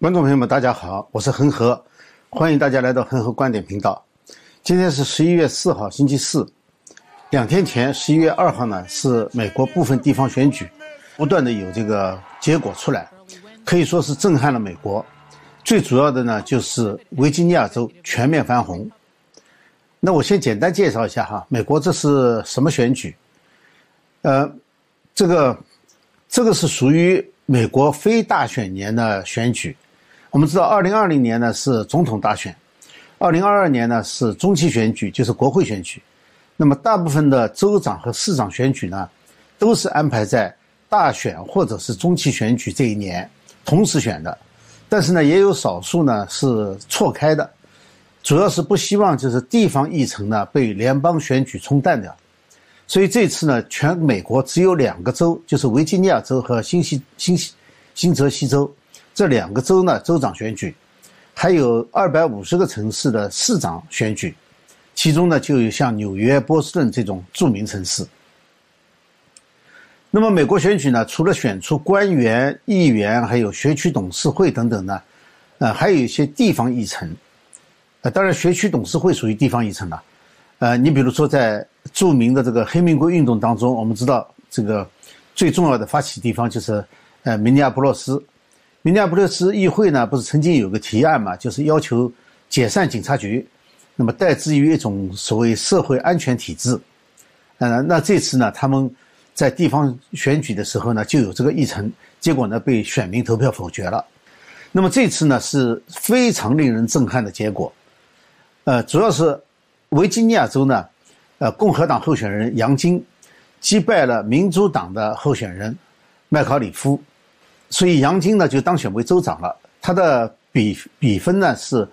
观众朋友们，大家好，我是恒河，欢迎大家来到恒河观点频道。今天是十一月四号，星期四。两天前，十一月二号呢，是美国部分地方选举，不断的有这个结果出来，可以说是震撼了美国。最主要的呢，就是维吉尼亚州全面翻红。那我先简单介绍一下哈，美国这是什么选举？呃，这个，这个是属于美国非大选年的选举。我们知道，二零二零年呢是总统大选，二零二二年呢是中期选举，就是国会选举。那么，大部分的州长和市长选举呢，都是安排在大选或者是中期选举这一年同时选的。但是呢，也有少数呢是错开的，主要是不希望就是地方议程呢被联邦选举冲淡掉。所以这次呢，全美国只有两个州，就是维吉尼亚州和新西新西新泽西州。这两个州呢，州长选举，还有二百五十个城市的市长选举，其中呢就有像纽约、波士顿这种著名城市。那么美国选举呢，除了选出官员、议员，还有学区董事会等等呢，呃，还有一些地方议程。呃，当然学区董事会属于地方议程了。呃，你比如说在著名的这个黑名贵运动当中，我们知道这个最重要的发起地方就是呃明尼阿波罗斯。明尼阿波利斯议会呢，不是曾经有个提案嘛，就是要求解散警察局，那么代之于一种所谓社会安全体制。呃，那这次呢，他们在地方选举的时候呢，就有这个议程，结果呢被选民投票否决了。那么这次呢是非常令人震撼的结果，呃，主要是维吉尼亚州呢，呃，共和党候选人杨金击败了民主党的候选人麦考里夫。所以杨金呢就当选为州长了，他的比比分呢是，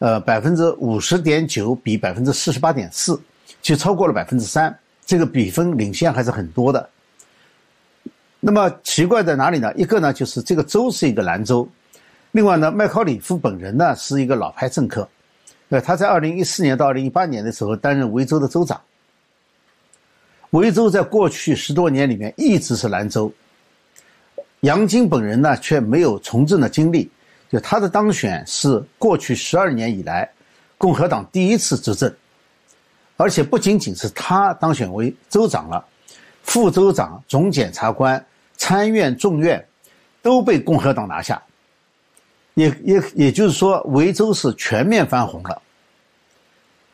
呃百分之五十点九比百分之四十八点四，就超过了百分之三，这个比分领先还是很多的。那么奇怪在哪里呢？一个呢就是这个州是一个蓝州，另外呢麦考里夫本人呢是一个老牌政客，呃他在二零一四年到二零一八年的时候担任维州的州长。维州在过去十多年里面一直是蓝州。杨金本人呢，却没有从政的经历，就他的当选是过去十二年以来共和党第一次执政，而且不仅仅是他当选为州长了，副州长、总检察官、参院、众院都被共和党拿下，也也也就是说，维州是全面翻红了。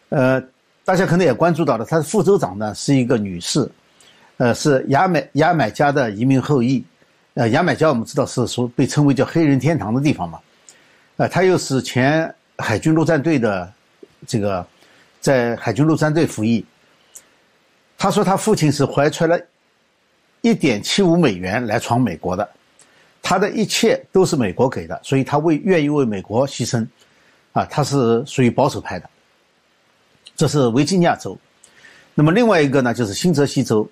呃，大家可能也关注到了，他的副州长呢是一个女士，呃，是牙买牙买加的移民后裔。呃，牙买加我们知道是说被称为叫黑人天堂的地方嘛，呃，他又是前海军陆战队的这个在海军陆战队服役。他说他父亲是怀揣了一点七五美元来闯美国的，他的一切都是美国给的，所以他为愿意为美国牺牲，啊，他是属于保守派的。这是维吉尼亚州，那么另外一个呢就是新泽西州，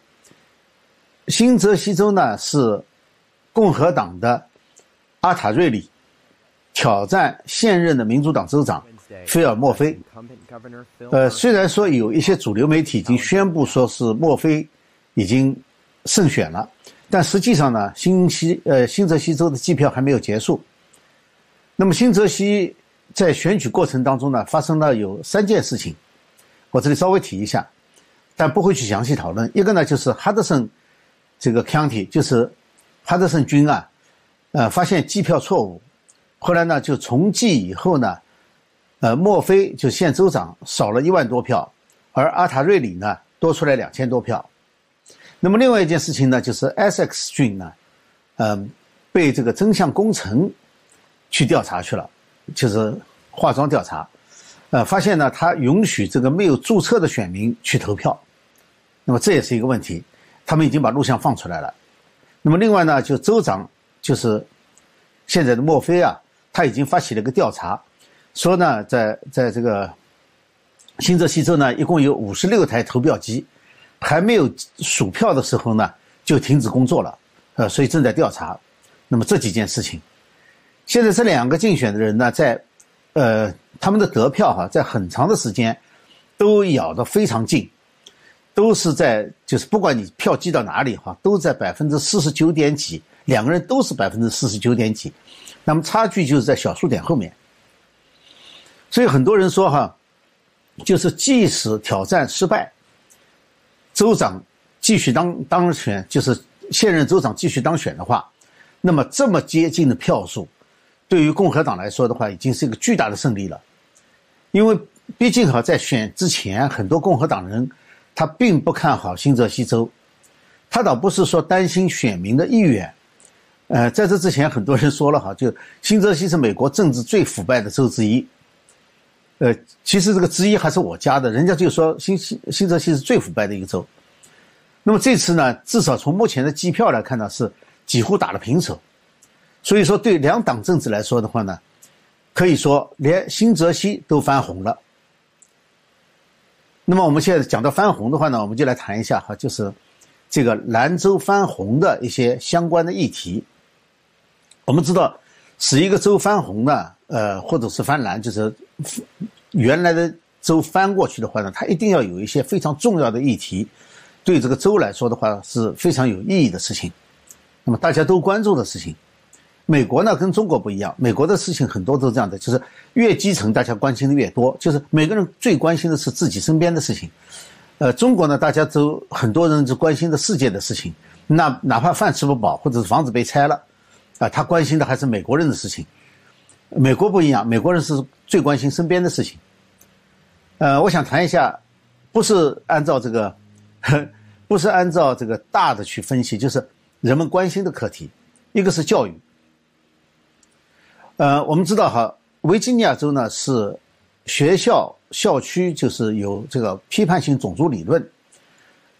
新泽西州呢是。共和党的阿塔瑞里挑战现任的民主党州长菲尔莫菲。呃，虽然说有一些主流媒体已经宣布说是莫菲已经胜选了，但实际上呢，新西呃新泽西州的计票还没有结束。那么新泽西在选举过程当中呢，发生了有三件事情，我这里稍微提一下，但不会去详细讨论。一个呢就是哈德森这个 county 就是。哈德森军啊，呃，发现计票错误，后来呢就重计以后呢，呃，墨菲就现州长少了一万多票，而阿塔瑞里呢多出来两千多票。那么另外一件事情呢，就是 Essex 郡呢，嗯，被这个真相工程去调查去了，就是化妆调查，呃，发现呢他允许这个没有注册的选民去投票，那么这也是一个问题，他们已经把录像放出来了。那么另外呢，就州长就是现在的墨菲啊，他已经发起了一个调查，说呢，在在这个新泽西州呢，一共有五十六台投票机，还没有数票的时候呢，就停止工作了，呃，所以正在调查。那么这几件事情，现在这两个竞选的人呢，在呃他们的得票哈，在很长的时间都咬得非常近。都是在，就是不管你票寄到哪里哈，都在百分之四十九点几两个人都是百分之四十九点几，那么差距就是在小数点后面。所以很多人说哈，就是即使挑战失败，州长继续当当选，就是现任州长继续当选的话，那么这么接近的票数，对于共和党来说的话，已经是一个巨大的胜利了。因为毕竟哈，在选之前，很多共和党人他并不看好新泽西州，他倒不是说担心选民的意愿。呃，在这之前，很多人说了哈，就新泽西是美国政治最腐败的州之一。呃，其实这个之一还是我家的，人家就说新新新泽西是最腐败的一个州。那么这次呢，至少从目前的计票来看呢，是几乎打了平手。所以说，对两党政治来说的话呢，可以说连新泽西都翻红了。那么我们现在讲到翻红的话呢，我们就来谈一下哈，就是这个兰州翻红的一些相关的议题。我们知道，使一个州翻红呢，呃，或者是翻蓝，就是原来的州翻过去的话呢，它一定要有一些非常重要的议题，对这个州来说的话是非常有意义的事情。那么大家都关注的事情，美国呢跟中国不一样，美国的事情很多都是这样的，就是越基层大家关心的越多，就是每个人最关心的是自己身边的事情。呃，中国呢，大家都很多人就关心的世界的事情，那哪怕饭吃不饱或者是房子被拆了。啊，他关心的还是美国人的事情。美国不一样，美国人是最关心身边的事情。呃，我想谈一下，不是按照这个，不是按照这个大的去分析，就是人们关心的课题。一个是教育。呃，我们知道哈，维吉尼亚州呢是学校校区就是有这个批判性种族理论。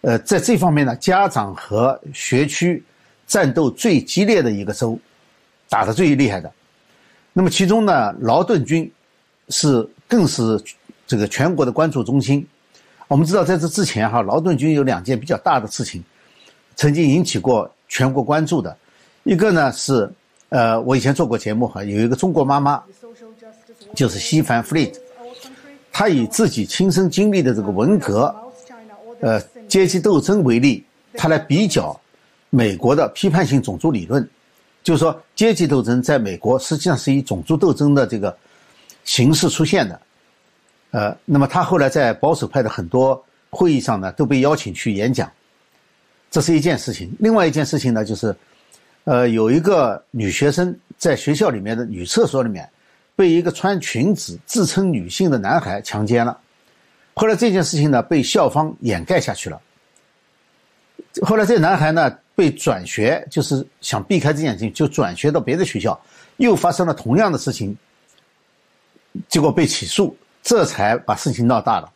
呃，在这方面呢，家长和学区。战斗最激烈的一个州，打得最厉害的。那么其中呢，劳顿军是更是这个全国的关注中心。我们知道，在这之前哈，劳顿军有两件比较大的事情，曾经引起过全国关注的。一个呢是，呃，我以前做过节目哈，有一个中国妈妈，就是西凡弗利，她以自己亲身经历的这个文革，呃，阶级斗争为例，她来比较。美国的批判性种族理论，就是说阶级斗争在美国实际上是以种族斗争的这个形式出现的。呃，那么他后来在保守派的很多会议上呢，都被邀请去演讲，这是一件事情。另外一件事情呢，就是，呃，有一个女学生在学校里面的女厕所里面，被一个穿裙子自称女性的男孩强奸了。后来这件事情呢，被校方掩盖下去了。后来这男孩呢？被转学，就是想避开这件事情，就转学到别的学校，又发生了同样的事情，结果被起诉，这才把事情闹大了。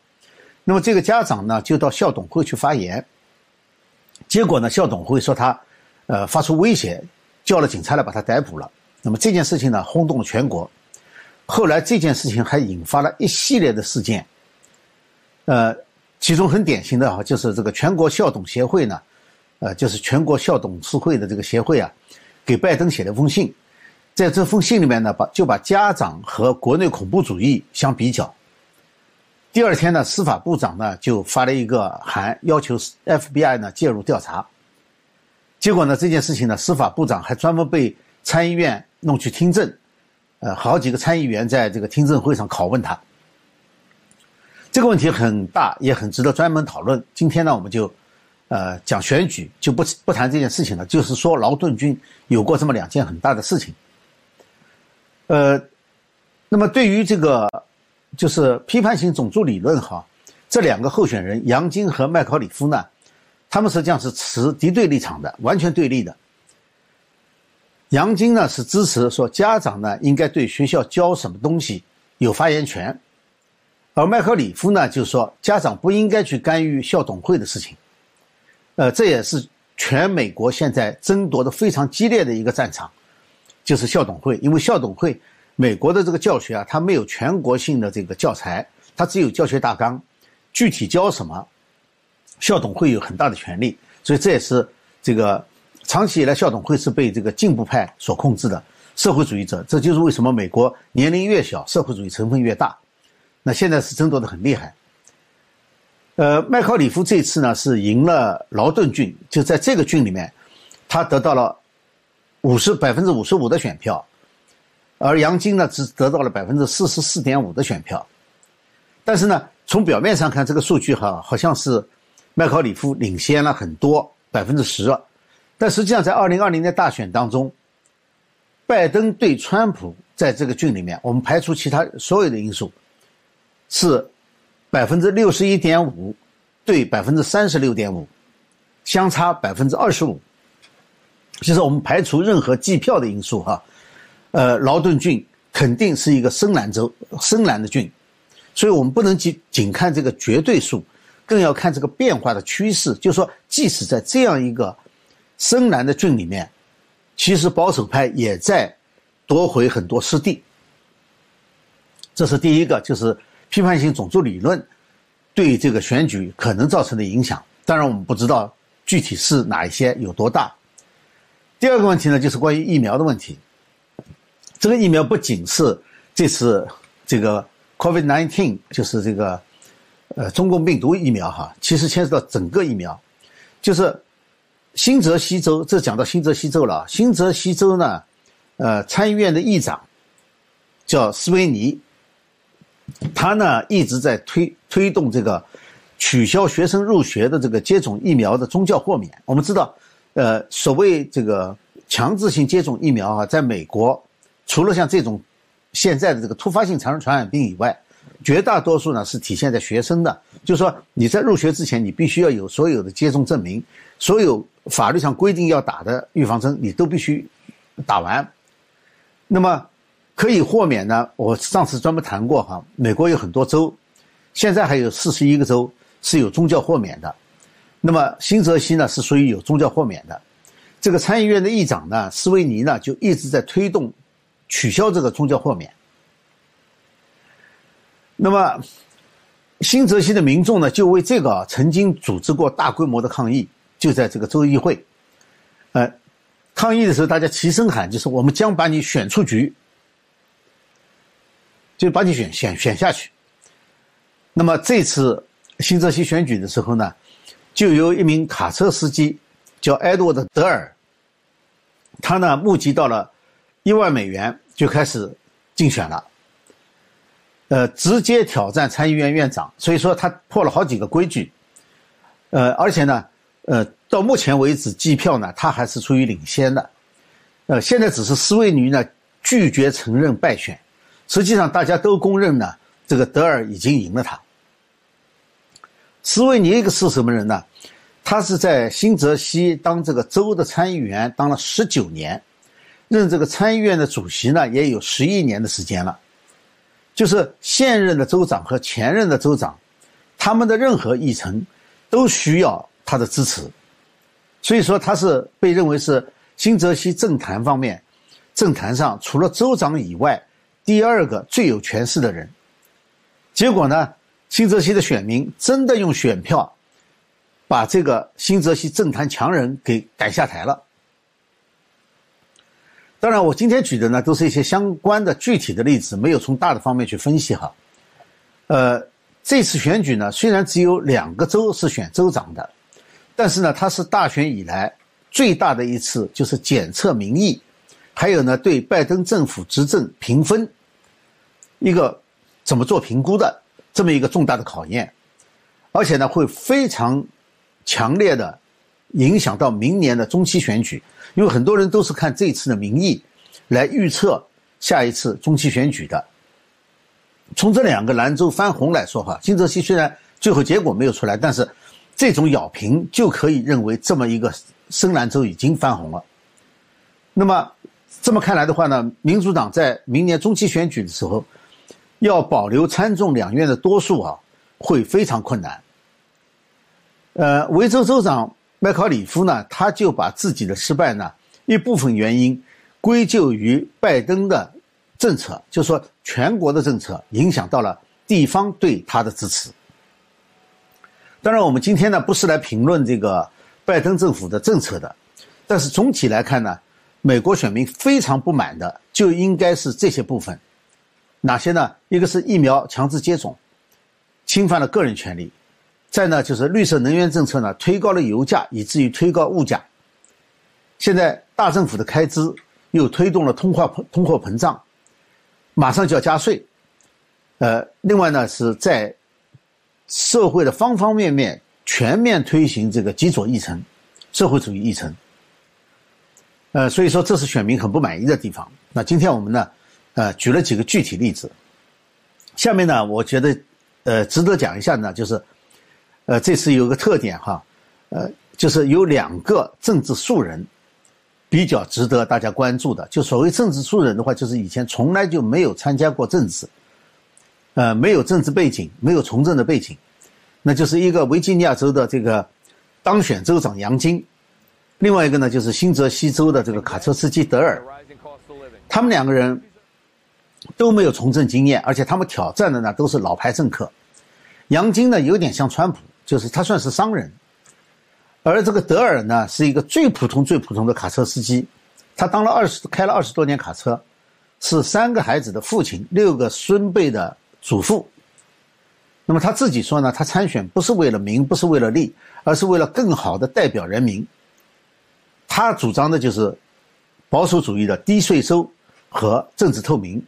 那么这个家长呢，就到校董会去发言，结果呢，校董会说他，呃，发出威胁，叫了警察来把他逮捕了。那么这件事情呢，轰动了全国。后来这件事情还引发了一系列的事件，呃，其中很典型的哈，就是这个全国校董协会呢。呃，就是全国校董事会的这个协会啊，给拜登写了封信，在这封信里面呢，把就把家长和国内恐怖主义相比较。第二天呢，司法部长呢就发了一个函，要求 FBI 呢介入调查。结果呢，这件事情呢，司法部长还专门被参议院弄去听证，呃，好几个参议员在这个听证会上拷问他。这个问题很大，也很值得专门讨论。今天呢，我们就。呃，讲选举就不不谈这件事情了，就是说劳顿军有过这么两件很大的事情。呃，那么对于这个就是批判性种族理论哈，这两个候选人杨晶和麦考里夫呢，他们实际上是持敌对立场的，完全对立的。杨晶呢是支持说家长呢应该对学校教什么东西有发言权，而麦克里夫呢就说家长不应该去干预校董会的事情。呃，这也是全美国现在争夺的非常激烈的一个战场，就是校董会。因为校董会，美国的这个教学啊，它没有全国性的这个教材，它只有教学大纲，具体教什么，校董会有很大的权利。所以这也是这个长期以来校董会是被这个进步派所控制的社会主义者。这就是为什么美国年龄越小，社会主义成分越大。那现在是争夺的很厉害。呃，麦考里夫这次呢是赢了劳顿郡，就在这个郡里面，他得到了五十百分之五十五的选票，而杨晶呢只得到了百分之四十四点五的选票。但是呢，从表面上看，这个数据哈好像是麦考里夫领先了很多百分之十，但实际上在二零二零年大选当中，拜登对川普在这个郡里面，我们排除其他所有的因素，是百分之六十一点五对百分之三十六点五，相差百分之二十五。其实我们排除任何计票的因素哈，呃，劳顿郡肯定是一个深蓝州深蓝的郡。所以我们不能仅仅看这个绝对数，更要看这个变化的趋势。就是说，即使在这样一个深蓝的郡里面，其实保守派也在夺回很多失地。这是第一个，就是批判性种族理论对这个选举可能造成的影响。当然，我们不知道具体是哪一些有多大。第二个问题呢，就是关于疫苗的问题。这个疫苗不仅是这次这个。COVID-19 就是这个，呃，中共病毒疫苗哈，其实牵涉到整个疫苗，就是新泽西州，这讲到新泽西州了。新泽西州呢，呃，参议院的议长叫斯维尼，他呢一直在推推动这个取消学生入学的这个接种疫苗的宗教豁免。我们知道，呃，所谓这个强制性接种疫苗啊，在美国，除了像这种。现在的这个突发性传传染病以外，绝大多数呢是体现在学生的，就是说你在入学之前，你必须要有所有的接种证明，所有法律上规定要打的预防针你都必须打完。那么可以豁免呢？我上次专门谈过哈，美国有很多州，现在还有四十一个州是有宗教豁免的。那么新泽西呢是属于有宗教豁免的，这个参议院的议长呢斯维尼呢就一直在推动。取消这个宗教豁免。那么，新泽西的民众呢，就为这个曾经组织过大规模的抗议，就在这个州议会，呃，抗议的时候，大家齐声喊，就是我们将把你选出局，就把你选选选下去。那么这次新泽西选举的时候呢，就由一名卡车司机叫埃德沃德·德尔，他呢募集到了。一万美元就开始竞选了，呃，直接挑战参议院院长，所以说他破了好几个规矩，呃，而且呢，呃，到目前为止计票呢，他还是处于领先的，呃，现在只是斯维尼呢拒绝承认败选，实际上大家都公认呢，这个德尔已经赢了他。斯维尼一个是什么人呢？他是在新泽西当这个州的参议员，当了十九年。任这个参议院的主席呢，也有十一年的时间了。就是现任的州长和前任的州长，他们的任何议程都需要他的支持。所以说，他是被认为是新泽西政坛方面政坛上除了州长以外第二个最有权势的人。结果呢，新泽西的选民真的用选票把这个新泽西政坛强人给赶下台了。当然，我今天举的呢都是一些相关的具体的例子，没有从大的方面去分析哈。呃，这次选举呢，虽然只有两个州是选州长的，但是呢，它是大选以来最大的一次，就是检测民意，还有呢对拜登政府执政评分一个怎么做评估的这么一个重大的考验，而且呢会非常强烈的影响到明年的中期选举。因为很多人都是看这次的民意来预测下一次中期选举的。从这两个兰州翻红来说哈，新泽西虽然最后结果没有出来，但是这种咬平就可以认为这么一个深蓝州已经翻红了。那么这么看来的话呢，民主党在明年中期选举的时候要保留参众两院的多数啊，会非常困难。呃，维州州长。麦考里夫呢，他就把自己的失败呢一部分原因归咎于拜登的政策，就说全国的政策影响到了地方对他的支持。当然，我们今天呢不是来评论这个拜登政府的政策的，但是总体来看呢，美国选民非常不满的就应该是这些部分，哪些呢？一个是疫苗强制接种，侵犯了个人权利。再呢，就是绿色能源政策呢，推高了油价，以至于推高物价。现在大政府的开支，又推动了通货通货膨胀，马上就要加税。呃，另外呢，是在社会的方方面面全面推行这个极左议程、社会主义议程。呃，所以说这是选民很不满意的地方。那今天我们呢，呃，举了几个具体例子。下面呢，我觉得，呃，值得讲一下呢，就是，呃，这次有个特点哈，呃，就是有两个政治素人比较值得大家关注的。就所谓政治素人的话，就是以前从来就没有参加过政治。呃，没有政治背景，没有从政的背景，那就是一个维吉尼亚州的这个当选州长杨金，另外一个呢就是新泽西州的这个卡车司机德尔，他们两个人都没有从政经验，而且他们挑战的呢都是老牌政客。杨金呢有点像川普，就是他算是商人，而这个德尔呢是一个最普通最普通的卡车司机，他当了二十开了二十多年卡车，是三个孩子的父亲，六个孙辈的。祖父，那么他自己说呢，他参选不是为了名，不是为了利，而是为了更好的代表人民。他主张的就是保守主义的低税收和政治透明。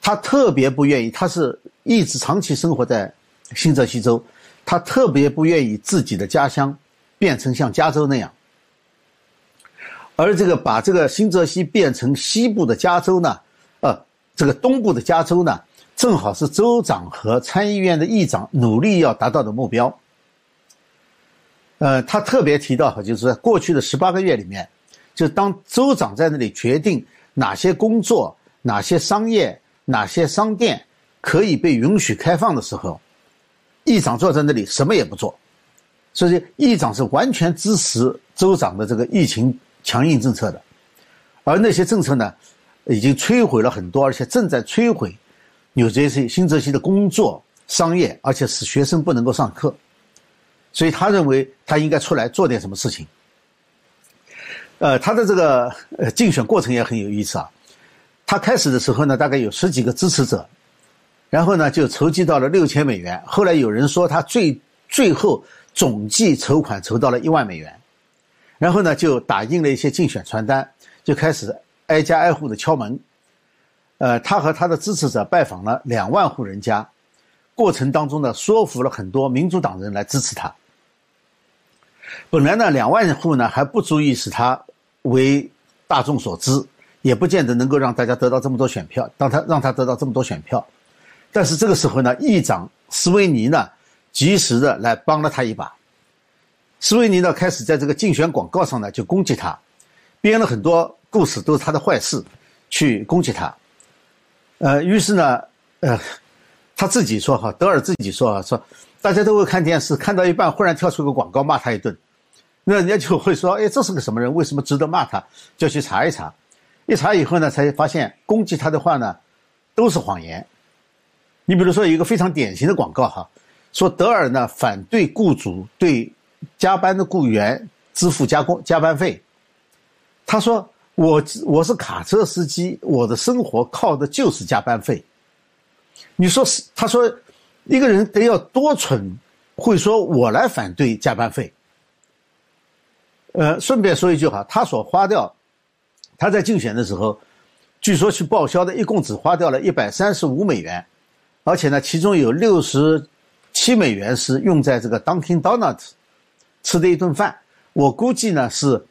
他特别不愿意，他是一直长期生活在新泽西州，他特别不愿意自己的家乡变成像加州那样。而这个把这个新泽西变成西部的加州呢，呃，这个东部的加州呢？正好是州长和参议院的议长努力要达到的目标。呃，他特别提到，就是在过去的十八个月里面，就当州长在那里决定哪些工作、哪些商业、哪些商店可以被允许开放的时候，议长坐在那里什么也不做。所以，议长是完全支持州长的这个疫情强硬政策的，而那些政策呢，已经摧毁了很多，而且正在摧毁。纽泽西、新泽西的工作、商业，而且使学生不能够上课，所以他认为他应该出来做点什么事情。呃，他的这个呃竞选过程也很有意思啊。他开始的时候呢，大概有十几个支持者，然后呢就筹集到了六千美元。后来有人说他最最后总计筹款筹到了一万美元，然后呢就打印了一些竞选传单，就开始挨家挨户的敲门。呃，他和他的支持者拜访了两万户人家，过程当中呢，说服了很多民主党人来支持他。本来呢，两万户呢还不足以使他为大众所知，也不见得能够让大家得到这么多选票，当他让他得到这么多选票。但是这个时候呢，议长斯维尼呢，及时的来帮了他一把。斯维尼呢，开始在这个竞选广告上呢就攻击他，编了很多故事，都是他的坏事，去攻击他。呃，于是呢，呃，他自己说哈，德尔自己说啊说，大家都会看电视，看到一半忽然跳出个广告骂他一顿，那人家就会说，哎，这是个什么人？为什么值得骂他？就去查一查，一查以后呢，才发现攻击他的话呢，都是谎言。你比如说一个非常典型的广告哈，说德尔呢反对雇主对加班的雇员支付加工加班费，他说。我我是卡车司机，我的生活靠的就是加班费。你说是？他说，一个人得要多蠢，会说我来反对加班费。呃，顺便说一句哈，他所花掉，他在竞选的时候，据说去报销的一共只花掉了一百三十五美元，而且呢，其中有六十七美元是用在这个 Dunkin' Donuts 吃的一顿饭。我估计呢是。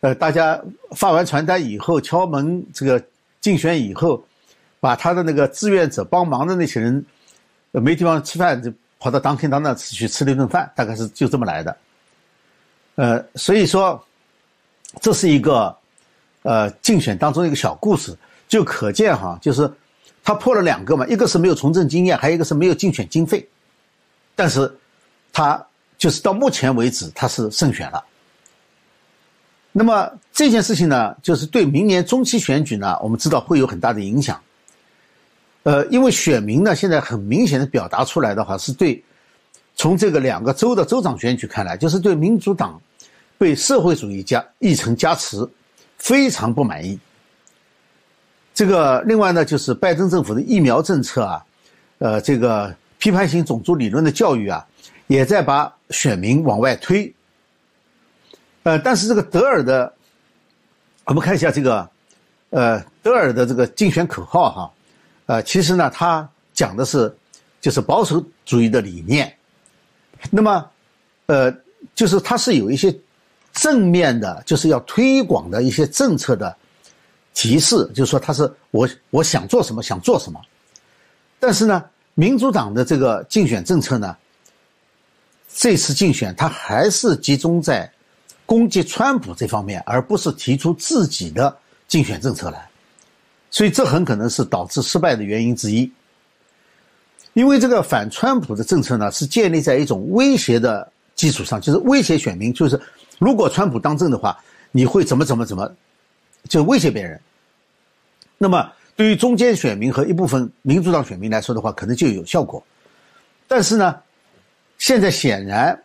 呃，大家发完传单以后，敲门这个竞选以后，把他的那个志愿者帮忙的那些人，呃没地方吃饭，就跑到 Dunkin' Donuts 去吃了一顿饭，大概是就这么来的。呃，所以说，这是一个呃竞选当中一个小故事，就可见哈，就是他破了两个嘛，一个是没有从政经验，还有一个是没有竞选经费，但是他就是到目前为止他是胜选了。那么这件事情呢，就是对明年中期选举呢，我们知道会有很大的影响。呃，因为选民呢现在很明显的表达出来的话，是对从这个两个州的州长选举看来，就是对民主党被社会主义加议程加持非常不满意。这个另外呢，就是拜登政府的疫苗政策啊，呃，这个批判性种族理论的教育啊，也在把选民往外推。呃，但是这个德尔的我们看一下这个，呃，德尔的这个竞选口号哈，呃，其实呢，他讲的是就是保守主义的理念。那么，呃，就是他是有一些正面的，就是要推广的一些政策的提示，就是说他是我我想做什么想做什么。但是呢，民主党的这个竞选政策呢，这次竞选他还是集中在。攻击川普这方面，而不是提出自己的竞选政策来，所以这很可能是导致失败的原因之一。因为这个反川普的政策呢，是建立在一种威胁的基础上，就是威胁选民，就是如果川普当政的话，你会怎么怎么怎么，就威胁别人。那么对于中间选民和一部分民主党选民来说的话，可能就有效果。但是呢，现在显然。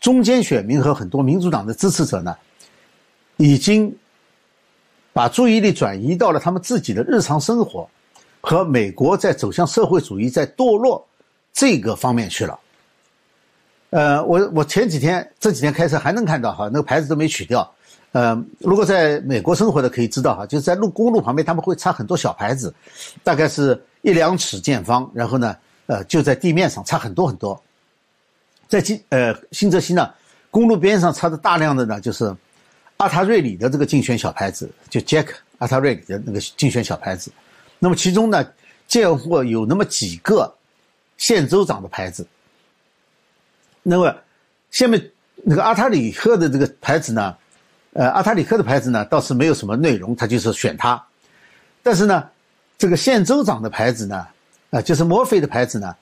中间选民和很多民主党的支持者呢，已经把注意力转移到了他们自己的日常生活和美国在走向社会主义在堕落这个方面去了。呃，我我前几天这几天开车还能看到哈，那个牌子都没取掉。呃，如果在美国生活的可以知道哈，就是在路公路旁边他们会插很多小牌子，大概是一两尺见方，然后呢，呃，就在地面上插很多很多。在新呃新泽西呢，公路边上插着大量的呢，就是阿塔瑞里的这个竞选小牌子，就杰克阿塔瑞里的那个竞选小牌子。那么其中呢，见过有那么几个县州长的牌子。那么下面那个阿塔里克的这个牌子呢，呃，阿塔里克的牌子呢倒是没有什么内容，他就是选他。但是呢，这个县州长的牌子呢，啊，就是墨菲的牌子呢，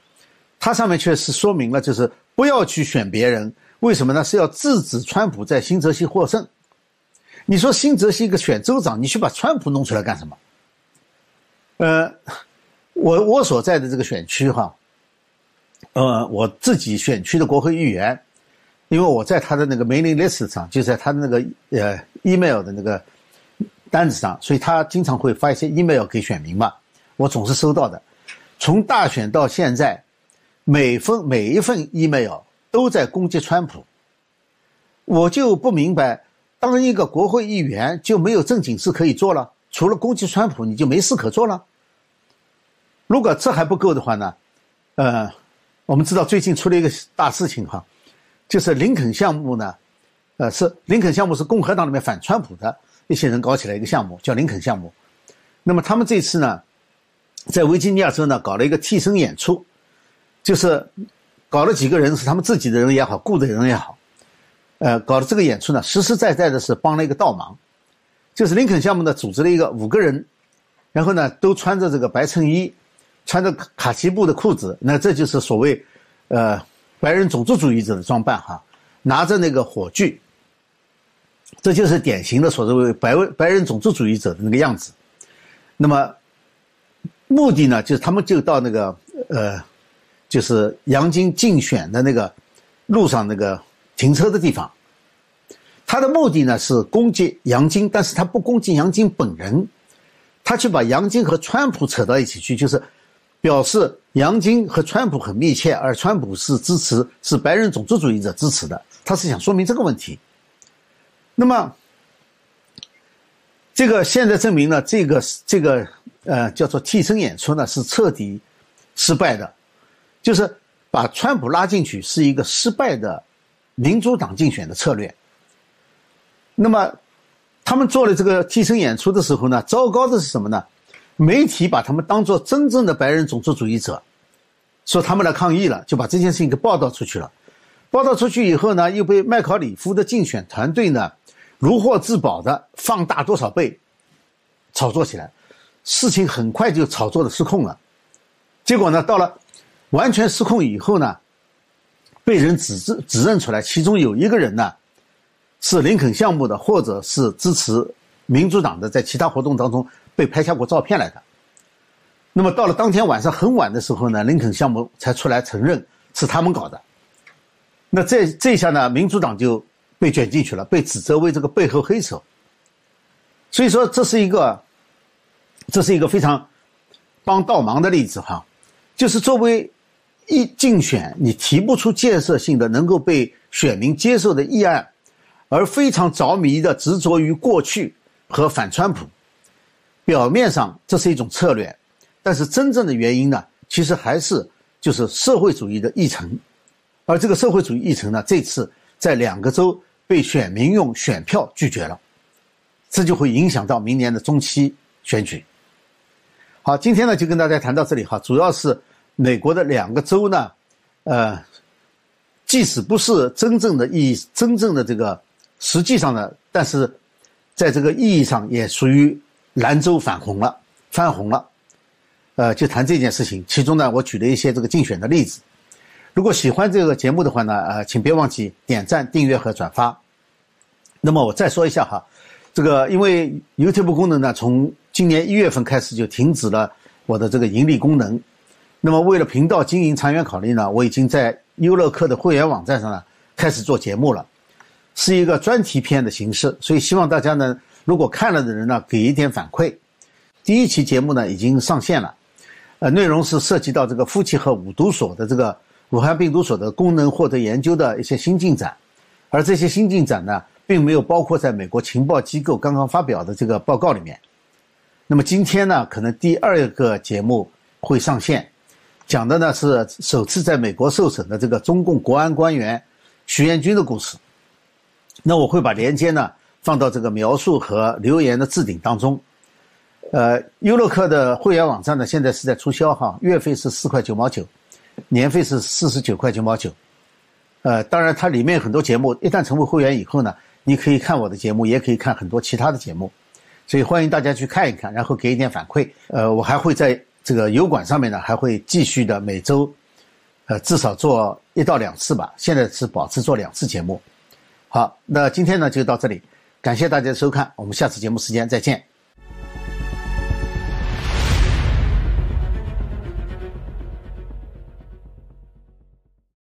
它上面却是说明了就是。不要去选别人，为什么呢？是要制止川普在新泽西获胜。你说新泽西一个选州长，你去把川普弄出来干什么？呃，我我所在的这个选区哈，呃，我自己选区的国会议员，因为我在他的那个 mailing list 上，就在他的那个呃 email 的那个单子上，所以他经常会发一些 email 给选民嘛，我总是收到的。从大选到现在。每份每一份 email 都在攻击川普，我就不明白，当一个国会议员就没有正经事可以做了？除了攻击川普，你就没事可做了？如果这还不够的话呢？呃，我们知道最近出了一个大事情哈，就是林肯项目呢，呃，是林肯项目是共和党里面反川普的一些人搞起来一个项目，叫林肯项目。那么他们这次呢，在维吉尼亚州呢搞了一个替身演出。就是搞了几个人，是他们自己的人也好，雇的人也好，呃，搞的这个演出呢，实实在在的是帮了一个倒忙。就是林肯项目呢，组织了一个五个人，然后呢，都穿着这个白衬衣，穿着卡其布的裤子，那这就是所谓，呃，白人种族主义者的装扮哈，拿着那个火炬，这就是典型的所谓白白人种族主义者的那个样子。那么，目的呢，就是他们就到那个呃。就是杨晶竞选的那个路上那个停车的地方，他的目的呢是攻击杨晶，但是他不攻击杨晶本人，他去把杨晶和川普扯到一起去，就是表示杨晶和川普很密切，而川普是支持是白人种族主义者支持的，他是想说明这个问题。那么，这个现在证明呢，这个这个呃叫做替身演出呢是彻底失败的。就是把川普拉进去是一个失败的民主党竞选的策略。那么，他们做了这个替身演出的时候呢，糟糕的是什么呢？媒体把他们当做真正的白人种族主义者，说他们来抗议了，就把这件事情给报道出去了。报道出去以后呢，又被麦考里夫的竞选团队呢如获至宝的放大多少倍，炒作起来，事情很快就炒作的失控了。结果呢，到了。完全失控以后呢，被人指指指认出来，其中有一个人呢，是林肯项目的，或者是支持民主党的，在其他活动当中被拍下过照片来的。那么到了当天晚上很晚的时候呢，林肯项目才出来承认是他们搞的。那这这下呢，民主党就被卷进去了，被指责为这个背后黑手。所以说这是一个，这是一个非常帮倒忙的例子哈，就是作为。一竞选，你提不出建设性的、能够被选民接受的议案，而非常着迷的执着于过去，和反川普。表面上这是一种策略，但是真正的原因呢，其实还是就是社会主义的议程。而这个社会主义议程呢，这次在两个州被选民用选票拒绝了，这就会影响到明年的中期选举。好，今天呢就跟大家谈到这里哈，主要是美国的两个州呢，呃。即使不是真正的意义，真正的这个实际上呢，但是在这个意义上也属于兰州反红了，翻红了。呃，就谈这件事情，其中呢，我举了一些这个竞选的例子。如果喜欢这个节目的话呢，呃，请别忘记点赞、订阅和转发。那么我再说一下哈，这个因为 YouTube 功能呢，从今年一月份开始就停止了我的这个盈利功能。那么为了频道经营长远考虑呢，我已经在。优乐客的会员网站上呢，开始做节目了，是一个专题片的形式，所以希望大家呢，如果看了的人呢，给一点反馈。第一期节目呢已经上线了，呃，内容是涉及到这个夫妻和五毒所的这个武汉病毒所的功能获得研究的一些新进展，而这些新进展呢，并没有包括在美国情报机构刚刚发表的这个报告里面。那么今天呢，可能第二个节目会上线。讲的呢是首次在美国受审的这个中共国安官员徐彦军的故事。那我会把连接呢放到这个描述和留言的置顶当中。呃，优乐客的会员网站呢现在是在促销哈，月费是四块九毛九，年费是四十九块九毛九。呃，当然它里面很多节目，一旦成为会员以后呢，你可以看我的节目，也可以看很多其他的节目，所以欢迎大家去看一看，然后给一点反馈。呃，我还会在。这个油管上面呢，还会继续的每周，呃，至少做一到两次吧。现在是保持做两次节目。好，那今天呢就到这里，感谢大家的收看，我们下次节目时间再见。